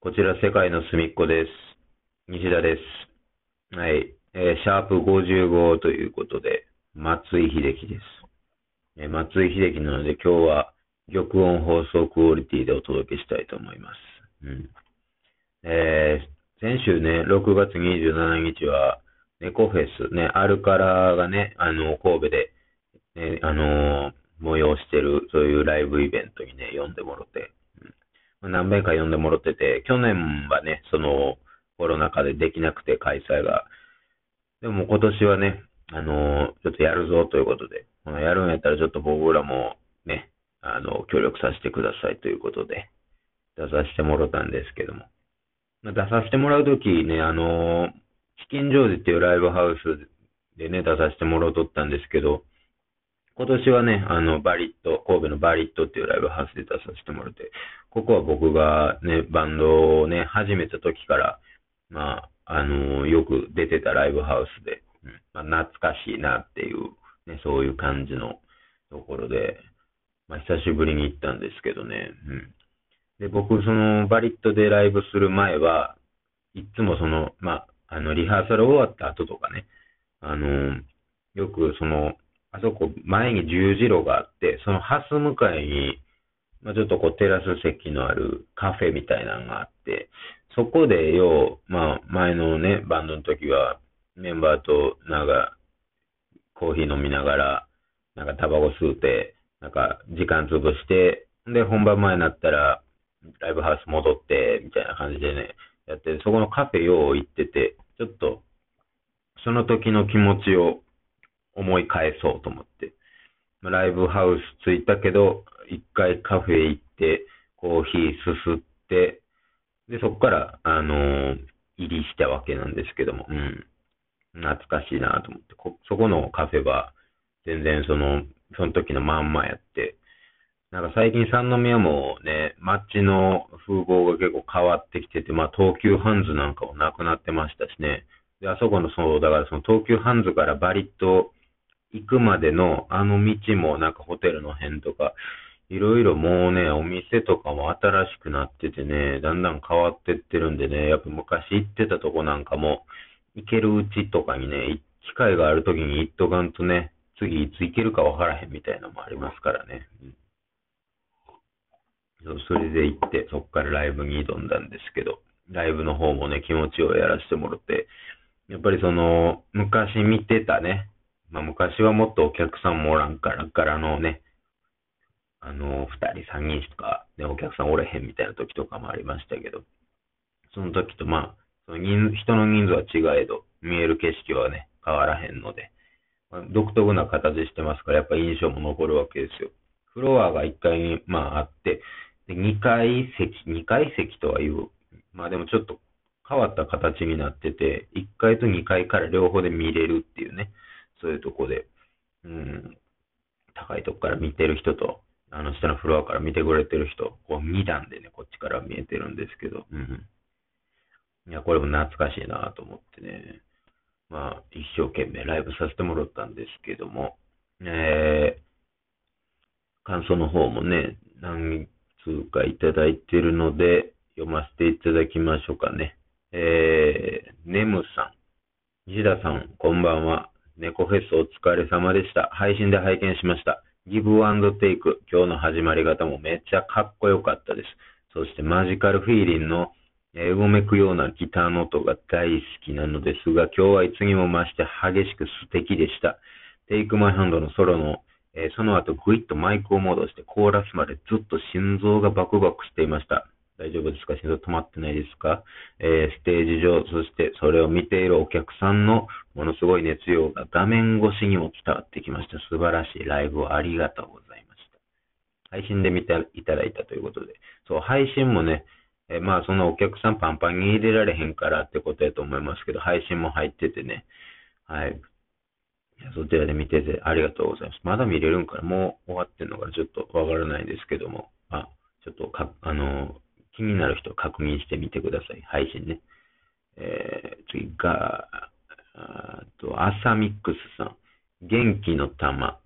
こちら世界の隅っこです。西田です。はい。えー、シャープ55ということで、松井秀喜です。えー、松井秀喜なので今日は玉音放送クオリティでお届けしたいと思います。うん。えー、先週ね、6月27日は、猫フェス、ね、アルカラがね、あの、神戸で、ね、あの、催してる、そういうライブイベントにね、呼んでもろて、何遍か呼んでもらってて、去年はね、そのコロナ禍でできなくて開催が。でも今年はね、あのちょっとやるぞということで、やるんやったらちょっと僕らもね、あの、協力させてくださいということで、出させてもらったんですけども。出させてもらうときね、あのチキンジョージっていうライブハウスでね、出させてもらうとったんですけど、今年はね、あの、バリット、神戸のバリットっていうライブハウスで出させてもらって、ここは僕がね、バンドをね、始めた時から、まあ、あの、よく出てたライブハウスで、うん、まあ、懐かしいなっていう、ね、そういう感じのところで、まあ、久しぶりに行ったんですけどね、うん。で、僕、その、バリットでライブする前は、いつもその、まあ、あの、リハーサル終わった後とかね、あの、よくその、あそこ前に十字路があって、そのハス向かいに、まあ、ちょっとこうテラス席のあるカフェみたいなのがあって、そこでよう、まあ前のね、バンドの時はメンバーとなんかコーヒー飲みながら、なんかタバコ吸うて、なんか時間潰して、で本番前になったらライブハウス戻って、みたいな感じでね、やって、そこのカフェよう行ってて、ちょっとその時の気持ちを思い返そうと思って。ライブハウス着いたけど、一回カフェ行って、コーヒーすすって、で、そこから、あのー、入りしたわけなんですけども、うん。懐かしいなと思ってこ、そこのカフェは、全然その、その時のまんまやって、なんか最近三宮もね、街の風貌が結構変わってきてて、まあ東急ハンズなんかもなくなってましたしね。で、あそこのそう、だからその東急ハンズからバリッと行くまでのあの道もなんかホテルの辺とか、いろいろもうね、お店とかも新しくなっててね、だんだん変わってってるんでね、やっぱ昔行ってたとこなんかも、行けるうちとかにね、機会があるときに行っとかんとね、次いつ行けるかわからへんみたいなのもありますからね。うん、それで行って、そっからライブに挑んだんですけど、ライブの方もね、気持ちをやらせてもらって、やっぱりその、昔見てたね、まあ、昔はもっとお客さんもおらんから、からのね、あの、二人、三人とか、ね、お客さんおれへんみたいな時とかもありましたけど、その時とまあ、その人人の人数は違えど、見える景色はね、変わらへんので、まあ、独特な形してますから、やっぱ印象も残るわけですよ。フロアが1階に、まあ、あって、で2階席、2階席とはいう、まあでもちょっと変わった形になってて、1階と2階から両方で見れるっていうね、うとこで、うん、高いとこから見てる人と、あの下のフロアから見てくれてる人、こう2段でね、こっちから見えてるんですけど、うん。いや、これも懐かしいなと思ってね、まあ、一生懸命ライブさせてもらったんですけども、えー、感想の方もね、何通かいただいてるので、読ませていただきましょうかね。えー、ネムさん、西田さん、こんばんは。猫フェスお疲れ様でした。配信で拝見しました。ギブアンドテイク。今日の始まり方もめっちゃかっこよかったです。そしてマジカルフィーリンのうごめくようなギターの音が大好きなのですが、今日はいつにも増して激しく素敵でした。テイクマイハンドのソロの、え、その後グイッとマイクを戻してコーラスまでずっと心臓がバクバクしていました。大丈夫ですか？心臓止まってないですか、えー、ステージ上、そしてそれを見ているお客さんのものすごい熱量が画面越しにも伝わってきました。素晴らしいライブをありがとうございました。配信で見ていただいたということで。そう、配信もね、えー、まあそのお客さんパンパンに入れられへんからってことやと思いますけど、配信も入っててね。はい。そちらで見ててありがとうございます。まだ見れるんから、もう終わってんのかちょっとわからないですけども、あ、ちょっとか、あの、気になる人確認してみてください。配信ね。えー、次が、あと、アサミックスさん。元気の玉。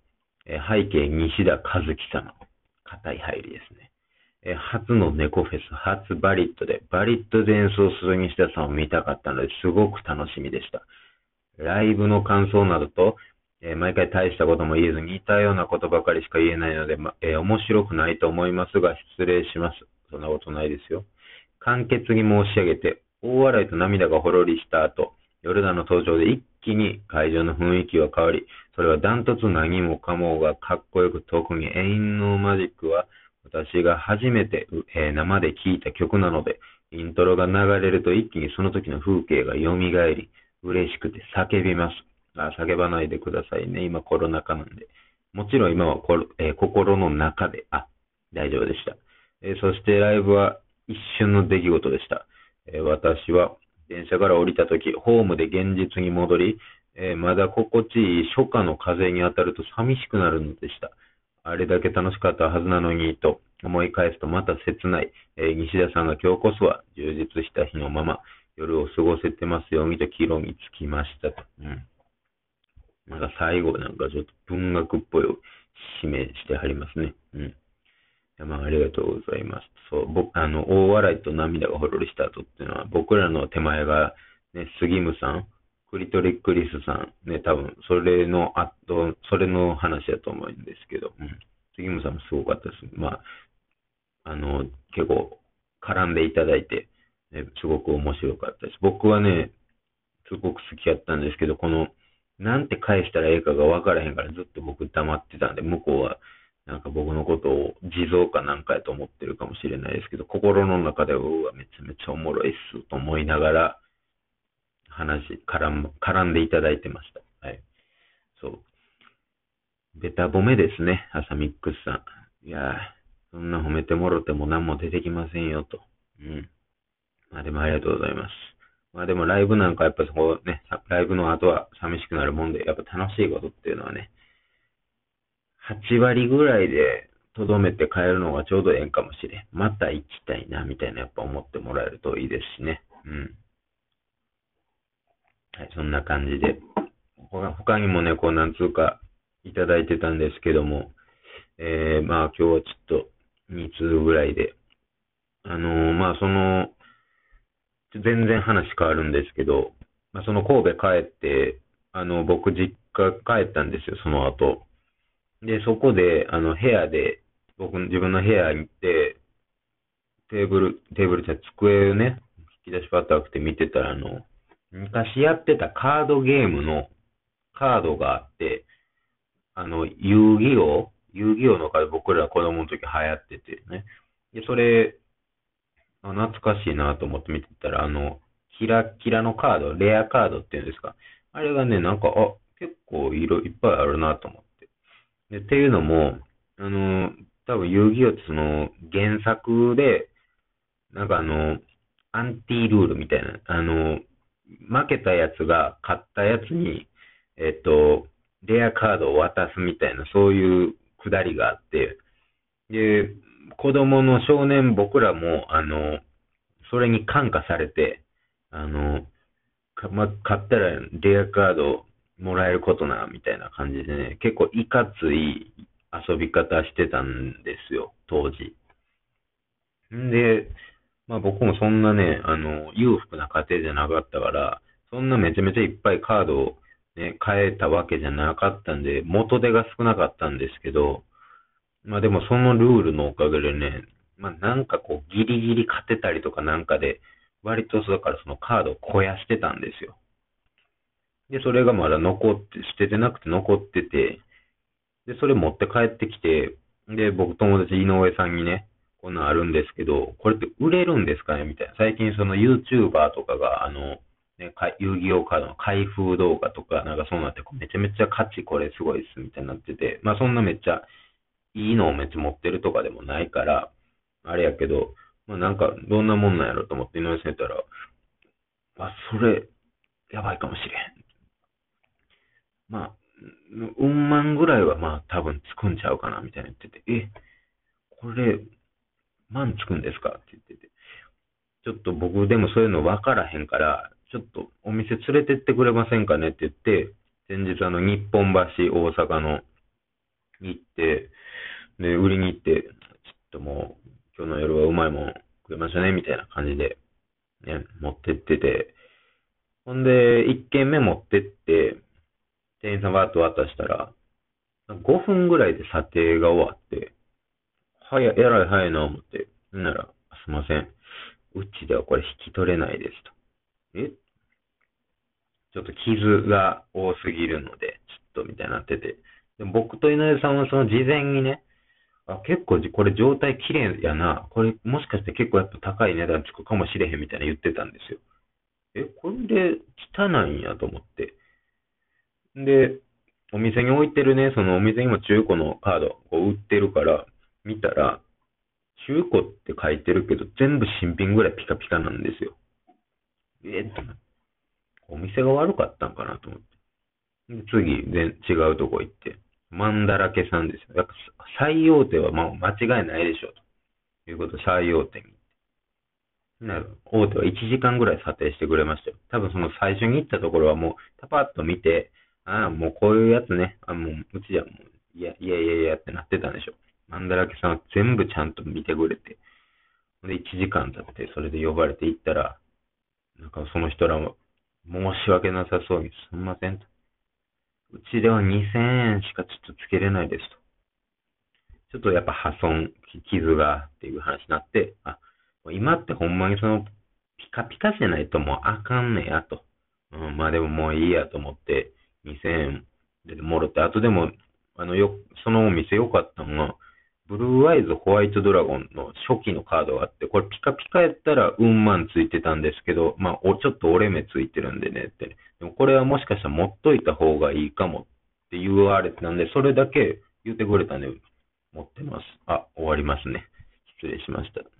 えー、背景西田和樹様。硬い入りですね。えー初の猫フェス、初バリットで、バリットで演奏する西田さんを見たかったので、すごく楽しみでした。ライブの感想などと、えー毎回大したことも言えず、似たようなことばかりしか言えないので、まえー面白くないと思いますが、失礼します。そんなことないですよ。簡潔に申し上げて、大笑いと涙がほろりした後、ヨルダンの登場で一気に会場の雰囲気が変わり、それはダントツ何もかもがかっこよく、特に永遠のマジックは、私が初めて、えー生で聴いた曲なので、イントロが流れると一気にその時の風景が蘇り、嬉しくて叫びます。あ叫ばないでくださいね。今コロナ禍なんで。もちろん今はころ、えー心の中で、あ、大丈夫でした。えそしてライブは一瞬の出来事でした。え私は電車から降りた時、ホームで現実に戻り、えまだ心地いい初夏の風に当たると寂しくなるのでした。あれだけ楽しかったはずなのにと思い返すとまた切ない。え西田さんが今日こそは充実した日のまま夜を過ごせてますようにと帰路につきましたと。うん。なんか最後なんかちょっと文学っぽい締めしてはりますね。うん。まあ、ありがとうございます。そう、僕、あの、大笑いと涙がほろりした後っていうのは、僕らの手前が、ね、杉ムさん、クリトリックリスさん、ね、多分、それの後、それの話だと思うんですけど、うん。杉ムさんもすごかったです。まあ、あの、結構、絡んでいただいて、ね、すごく面白かったです。僕はね、すごく好きやったんですけど、この、なんて返したらええかが分からへんからずっと僕黙ってたんで、向こうはなんか僕のことを地蔵かなんかやと思ってるかもしれないですけど、心の中では、うわ、めちゃめちゃおもろいっすと思いながら、話、絡ん、絡んでいただいてました。はい。そう。ベタ褒めですね、朝ミックスさん。いやー、そんな褒めてもろても何も出てきませんよと。うん。まあでもありがとうございます。まあでもライブなんかやっぱそこね、ライブの後は寂しくなるもんで、やっぱ楽しいことっていうのはね、8割ぐらいでとどめて帰るのがちょうどええんかもしれん。また行きたいな、みたいなやっぱ思ってもらえるといいですしね。うん。はい、そんな感じで。他にもね、こうなんつうかいただいてたんですけども、えー、まあ今日はちょっと2通ぐらいで、あのーまあその、全然話変わるんですけど、まあ、その神戸帰って、あの、僕実家帰ったんですよ、その後。で、そこで、あの、部屋で、僕、自分の部屋に行って、テーブル、テーブルじゃ机をね、引き出しパッと開けて見てたら、あの、昔やってたカードゲームのカードがあって、あの、遊戯王遊戯王のカード僕ら子供の時流行っててね。で、それ、あ懐かしいなと思って見てたら、あの、キラキラのカード、レアカードっていうんですか。あれがね、なんか、あ、結構色いっぱいあるなと思って。で、っていうのも、あの、多分遊戯王ってその、原作で、なんかあの、アンティルールみたいな、あの、負けたやつが勝ったやつに、えっと、レアカードを渡すみたいな、そういうくだりがあって、で、子供の少年僕らも、あの、それに感化されて、あの、かま、買ったらレアカードもらえることな、みたいな感じでね、結構いかつい遊び方してたんですよ、当時。んで、まあ僕もそんなね、あの、裕福な家庭じゃなかったから、そんなめちゃめちゃいっぱいカードをね、変えたわけじゃなかったんで、元手が少なかったんですけど、まあでもそのルールのおかげでね、まあなんかこうギリギリ勝てたりとかなんかで、割とだからそのカードを肥やしてたんですよ。で、それがまだ残って、捨ててなくて残ってて、で、それ持って帰ってきて、で、僕友達井上さんにね、こんなんあるんですけど、これって売れるんですかね？みたいな。最近その YouTuber とかが、あの、ね、遊戯王カードの開封動画とか、なんかそうなって、めちゃめちゃ価値これすごいっすみたいになってて、まあそんなめっちゃいいのをめっちゃ持ってるとかでもないから、あれやけど、まあなんかどんなもんなんやろと思って井上さん言ったら、あ、それ、やばいかもしれん。まあ、うん万ぐらいはまあ多分つくんちゃうかなみたいな言ってて、え、これ、万つくんですかって言ってて、ちょっと僕でもそういうの分からへんから、ちょっとお店連れてってくれませんかねって言って、先日あの日本橋大阪の行って、で、売りに行って、ちょっともう今日の夜はうまいもん食いましたね、みたいな感じで、ね、持ってってて、ほんで、1軒目持ってって、店員さんバーッと渡したら、5分ぐらいで査定が終わって、早い、えらい早いな思って、なら、すいません。うちではこれ引き取れないですと。え？ちょっと傷が多すぎるので、ちょっとみたいになってて。で僕と井上さんはその事前にね、あ、結構これ状態綺麗やな。これもしかして結構やっぱ高い値段つくかもしれへんみたいな言ってたんですよ。え、これで汚いんやと思って。で、お店に置いてるね、そのお店にも中古のカードを売ってるから、見たら、中古って書いてるけど、全部新品ぐらいピカピカなんですよ。えっ？と、お店が悪かったんかなと思って。で次、で、違うとこ行って、マンだらけさんですよ。やっぱ最大手はまあ間違いないでしょう。ということで、最大手に。なる大手は1時間ぐらい査定してくれましたよ。多分その最初に行ったところはもう、パパッと見て、ああ、もうこういうやつね。あもう、うちじゃもう、いや、いやいやいやってなってたんでしょ。マンダラケさんは全部ちゃんと見てくれて。で、1時間経って、それで呼ばれて行ったら、なんかその人らも、申し訳なさそうに、すんませんと。うちでは2000円しかちょっとつけれないですと。ちょっとやっぱ破損、傷がっていう話になって、あ、今ってほんまにその、ピカピカじゃないともうあかんねやと。うん、まあでももういいやと思って、2000円でもろて、あとでも、あのよ、そのお店良かったのが、ブルーアイズホワイトドラゴンの初期のカードがあって、これピカピカやったらうんまんついてたんですけど、まあ、おちょっと折れ目ついてるんでねって。でもこれはもしかしたら持っといた方がいいかもって言われてたんで、それだけ言ってくれたんで、持ってます。あ、終わりますね。失礼しました。